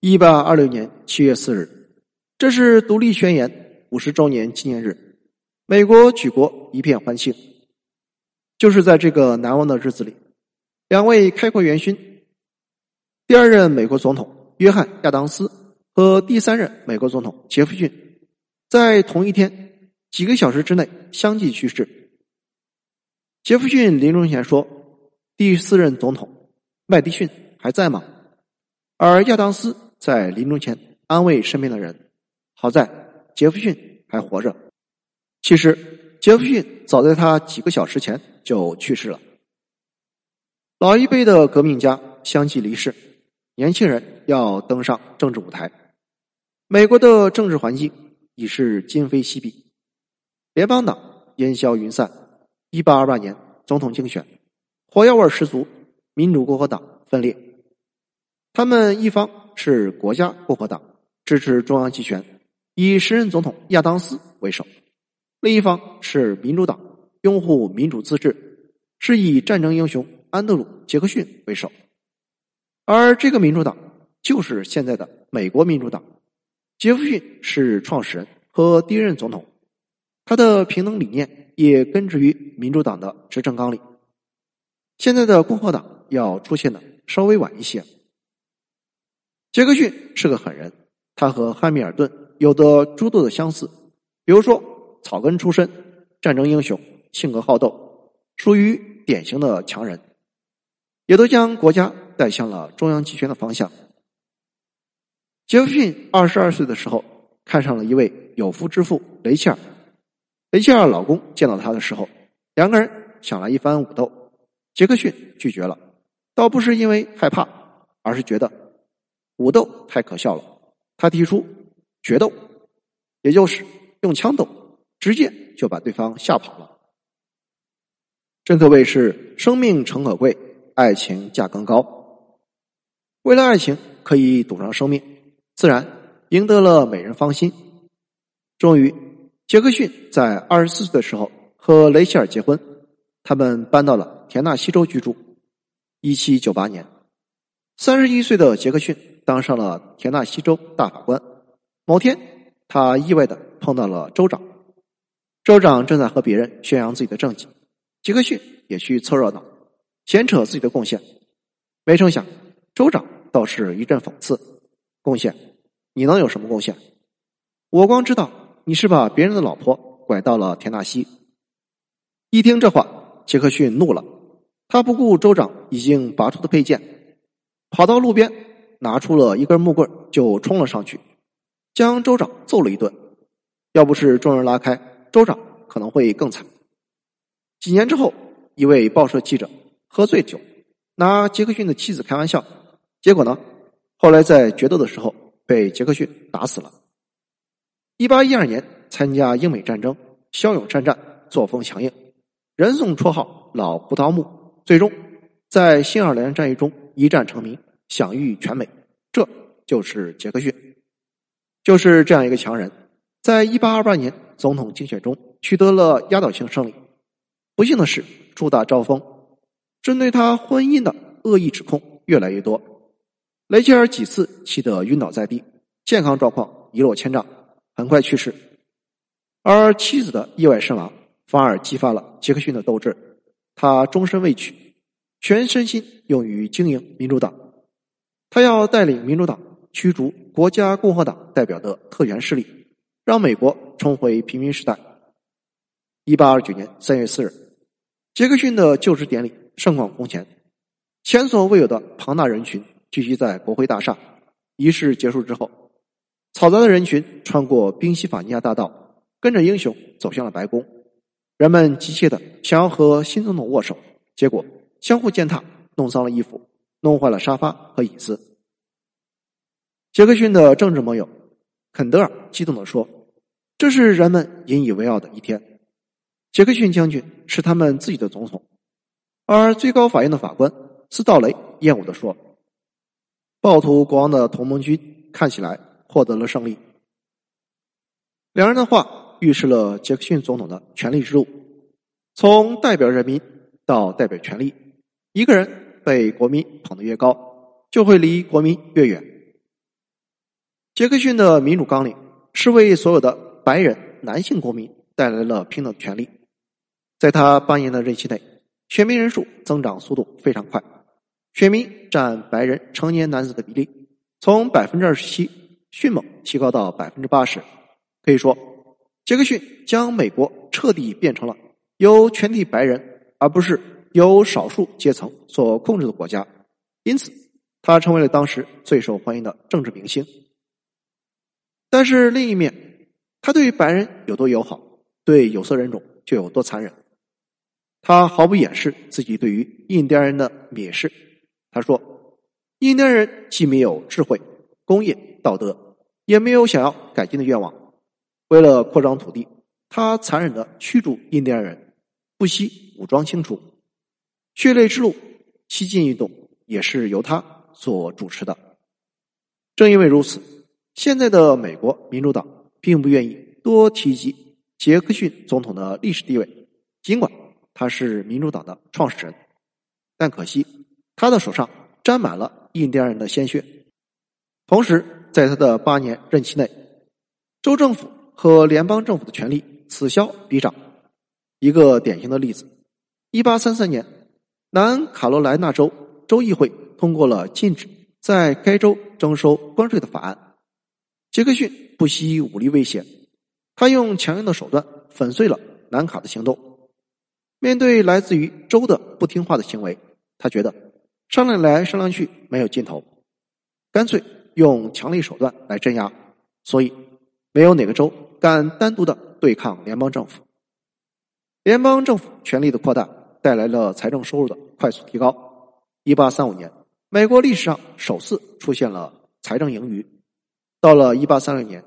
一八二六年七月四日，这是独立宣言五十周年纪念日，美国举国一片欢庆。就是在这个难忘的日子里，两位开国元勋，第二任美国总统约翰亚当斯和第三任美国总统杰弗逊，在同一天几个小时之内相继去世。杰弗逊临终前说：“第四任总统麦迪逊还在吗？”而亚当斯。在临终前安慰身边的人，好在杰弗逊还活着。其实杰弗逊早在他几个小时前就去世了。老一辈的革命家相继离世，年轻人要登上政治舞台。美国的政治环境已是今非昔比，联邦党烟消云散。一八二八年总统竞选，火药味十足，民主共和党分裂，他们一方。是国家共和党支持中央集权，以时任总统亚当斯为首；另一方是民主党拥护民主自治，是以战争英雄安德鲁·杰克逊为首。而这个民主党就是现在的美国民主党。杰弗逊是创始人和第一任总统，他的平等理念也根植于民主党的执政纲领。现在的共和党要出现的稍微晚一些。杰克逊是个狠人，他和汉密尔顿有着诸多的相似，比如说草根出身、战争英雄、性格好斗，属于典型的强人，也都将国家带向了中央集权的方向。杰克逊二十二岁的时候，看上了一位有夫之妇雷切尔。雷切尔老公见到他的时候，两个人想来一番武斗，杰克逊拒绝了，倒不是因为害怕，而是觉得。武斗太可笑了，他提出决斗，也就是用枪斗，直接就把对方吓跑了。真可谓是生命诚可贵，爱情价更高。为了爱情可以赌上生命，自然赢得了美人芳心。终于，杰克逊在二十四岁的时候和雷切尔结婚，他们搬到了田纳西州居住。一七九八年，三十一岁的杰克逊。当上了田纳西州大法官。某天，他意外的碰到了州长。州长正在和别人宣扬自己的政绩，杰克逊也去凑热闹，闲扯自己的贡献。没成想，州长倒是一阵讽刺：“贡献？你能有什么贡献？我光知道你是把别人的老婆拐到了田纳西。”一听这话，杰克逊怒了，他不顾州长已经拔出的佩剑，跑到路边。拿出了一根木棍，就冲了上去，将州长揍了一顿。要不是众人拉开，州长可能会更惨。几年之后，一位报社记者喝醉酒，拿杰克逊的妻子开玩笑，结果呢，后来在决斗的时候被杰克逊打死了。一八一二年，参加英美战争，骁勇善战，作风强硬，人送绰号“老葡萄木”。最终，在新奥尔良战役中一战成名。享誉全美，这就是杰克逊，就是这样一个强人，在一八二八年总统竞选中取得了压倒性胜利。不幸的是，树大招风，针对他婚姻的恶意指控越来越多。雷切尔几次气得晕倒在地，健康状况一落千丈，很快去世。而妻子的意外身亡，反而激发了杰克逊的斗志，他终身未娶，全身心用于经营民主党。他要带领民主党驱逐国家共和党代表的特权势力，让美国重回平民时代。一八二九年三月四日，杰克逊的就职典礼盛况空前，前所未有的庞大人群聚集在国会大厦。仪式结束之后，嘈杂的人群穿过宾夕法尼亚大道，跟着英雄走向了白宫。人们急切的想要和新总统握手，结果相互践踏，弄脏了衣服。弄坏了沙发和椅子。杰克逊的政治盟友肯德尔激动地说：“这是人们引以为傲的一天。杰克逊将军是他们自己的总统。”而最高法院的法官斯道雷厌恶地说：“暴徒国王的同盟军看起来获得了胜利。”两人的话预示了杰克逊总统的权力之路：从代表人民到代表权力，一个人。被国民捧得越高，就会离国民越远。杰克逊的民主纲领是为所有的白人男性公民带来了平等权利。在他八年的任期内，选民人数增长速度非常快，选民占白人成年男子的比例从百分之二十七迅猛提高到百分之八十。可以说，杰克逊将美国彻底变成了由全体白人而不是由少数阶层所控制的国家，因此他成为了当时最受欢迎的政治明星。但是另一面，他对白人有多友好，对有色人种就有多残忍。他毫不掩饰自己对于印第安人的蔑视。他说：“印第安人既没有智慧、工业、道德，也没有想要改进的愿望。为了扩张土地，他残忍的驱逐印第安人，不惜武装清除。血泪之路、西进运动也是由他所主持的。正因为如此，现在的美国民主党并不愿意多提及杰克逊总统的历史地位，尽管。”他是民主党的创始人，但可惜他的手上沾满了印第安人的鲜血。同时，在他的八年任期内，州政府和联邦政府的权力此消彼长。一个典型的例子：一八三三年，南卡罗来纳州州议会通过了禁止在该州征收关税的法案。杰克逊不惜武力威胁，他用强硬的手段粉碎了南卡的行动。面对来自于州的不听话的行为，他觉得商量来商量去没有尽头，干脆用强力手段来镇压。所以，没有哪个州敢单独的对抗联邦政府。联邦政府权力的扩大带来了财政收入的快速提高。一八三五年，美国历史上首次出现了财政盈余。到了一八三六年，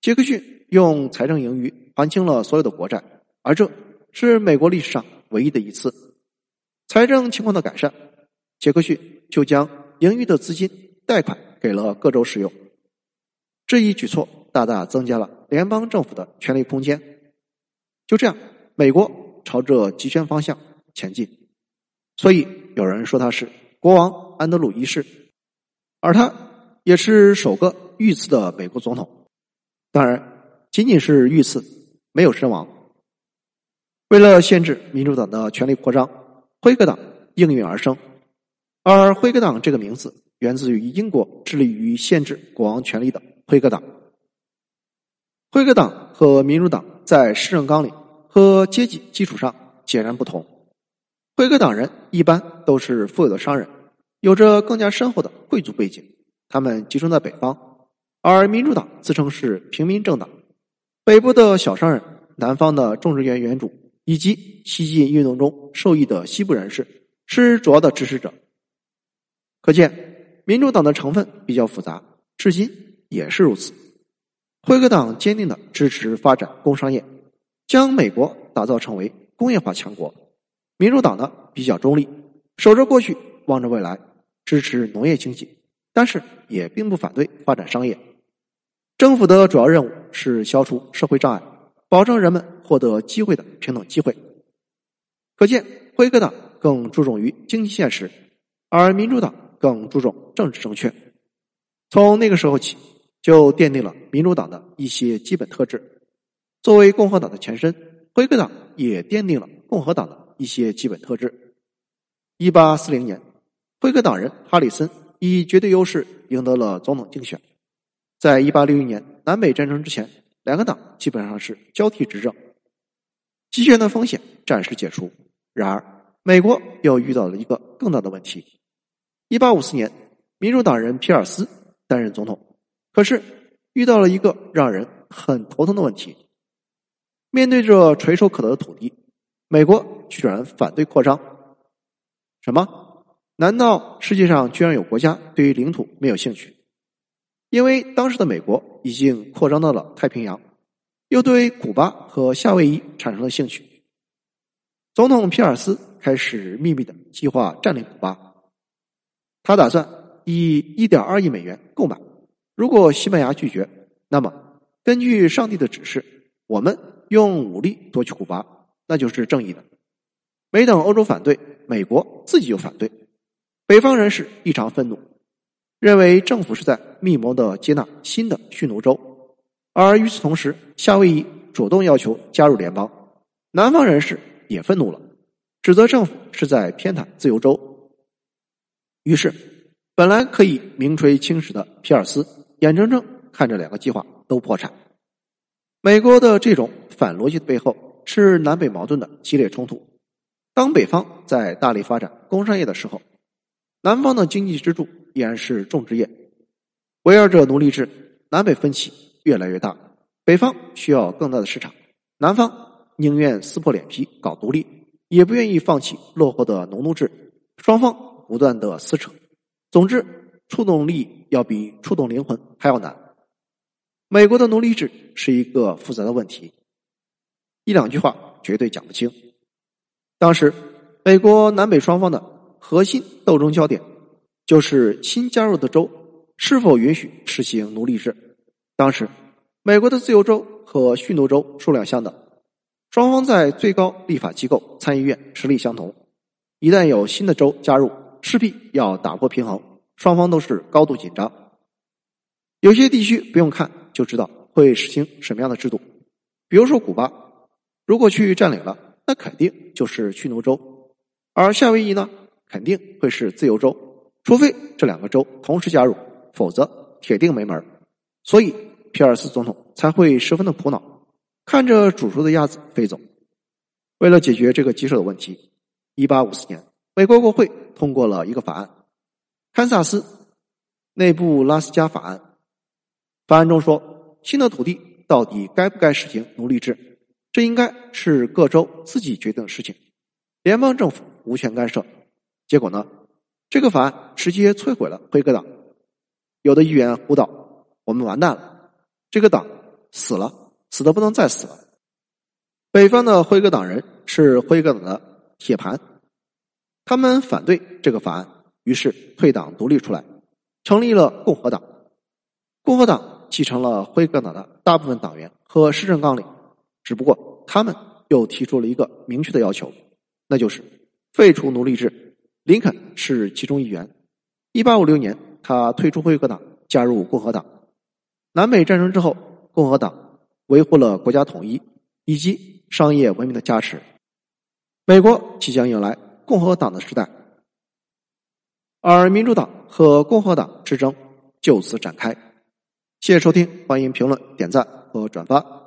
杰克逊用财政盈余还清了所有的国债，而这。是美国历史上唯一的一次财政情况的改善，杰克逊就将盈余的资金贷款给了各州使用。这一举措大大增加了联邦政府的权力空间。就这样，美国朝着集权方向前进。所以有人说他是国王安德鲁一世，而他也是首个遇刺的美国总统。当然，仅仅是遇刺，没有身亡。为了限制民主党的权力扩张，辉格党应运而生。而辉格党这个名字源自于英国致力于限制国王权力的辉格党。辉格党和民主党在施政纲领和阶级基础上截然不同。辉格党人一般都是富有的商人，有着更加深厚的贵族背景，他们集中在北方；而民主党自称是平民政党，北部的小商人，南方的种植园园主。以及西进运动中受益的西部人士是主要的支持者。可见，民主党的成分比较复杂，至今也是如此。辉格党坚定的支持发展工商业，将美国打造成为工业化强国。民主党呢比较中立，守着过去，望着未来，支持农业经济，但是也并不反对发展商业。政府的主要任务是消除社会障碍。保证人们获得机会的平等机会。可见，辉格党更注重于经济现实，而民主党更注重政治正确。从那个时候起，就奠定了民主党的一些基本特质。作为共和党的前身，辉格党也奠定了共和党的一些基本特质。一八四零年，辉格党人哈里森以绝对优势赢得了总统竞选。在一八六一年南北战争之前。两个党基本上是交替执政，集权的风险暂时解除。然而，美国又遇到了一个更大的问题。一八五四年，民主党人皮尔斯担任总统，可是遇到了一个让人很头疼的问题：面对着垂手可得的土地，美国居然反对扩张。什么？难道世界上居然有国家对于领土没有兴趣？因为当时的美国已经扩张到了太平洋，又对古巴和夏威夷产生了兴趣。总统皮尔斯开始秘密的计划占领古巴，他打算以一点二亿美元购买。如果西班牙拒绝，那么根据上帝的指示，我们用武力夺取古巴，那就是正义的。没等欧洲反对，美国自己就反对，北方人士异常愤怒。认为政府是在密谋的接纳新的蓄奴州，而与此同时，夏威夷主动要求加入联邦。南方人士也愤怒了，指责政府是在偏袒自由州。于是，本来可以名垂青史的皮尔斯，眼睁睁看着两个计划都破产。美国的这种反逻辑的背后，是南北矛盾的激烈冲突。当北方在大力发展工商业的时候，南方的经济支柱依然是种植业。围绕着奴隶制，南北分歧越来越大。北方需要更大的市场，南方宁愿撕破脸皮搞独立，也不愿意放弃落后的农奴制。双方不断的撕扯，总之，触动利益要比触动灵魂还要难。美国的奴隶制是一个复杂的问题，一两句话绝对讲不清。当时，美国南北双方的核心斗争焦点，就是新加入的州是否允许实行奴隶制。当时，美国的自由州和蓄奴州数量相等，双方在最高立法机构参议院实力相同。一旦有新的州加入，势必要打破平衡，双方都是高度紧张。有些地区不用看。就知道会实行什么样的制度，比如说古巴，如果去占领了，那肯定就是驱奴州；而夏威夷呢，肯定会是自由州，除非这两个州同时加入，否则铁定没门所以皮尔斯总统才会十分的苦恼，看着煮熟的鸭子飞走。为了解决这个棘手的问题，一八五四年，美国国会通过了一个法案——堪萨斯内布拉斯加法案。法案中说，新的土地到底该不该实行奴隶制，这应该是各州自己决定的事情，联邦政府无权干涉。结果呢，这个法案直接摧毁了辉格党。有的议员呼道：“我们完蛋了，这个党死了，死的不能再死了。”北方的辉格党人是辉格党的铁盘，他们反对这个法案，于是退党独立出来，成立了共和党。共和党继承了辉格党的大部分党员和施政纲领，只不过他们又提出了一个明确的要求，那就是废除奴隶制。林肯是其中一员。一八五六年，他退出辉格党，加入共和党。南北战争之后，共和党维护了国家统一以及商业文明的加持，美国即将迎来共和党的时代，而民主党和共和党之争就此展开。谢谢收听，欢迎评论、点赞和转发。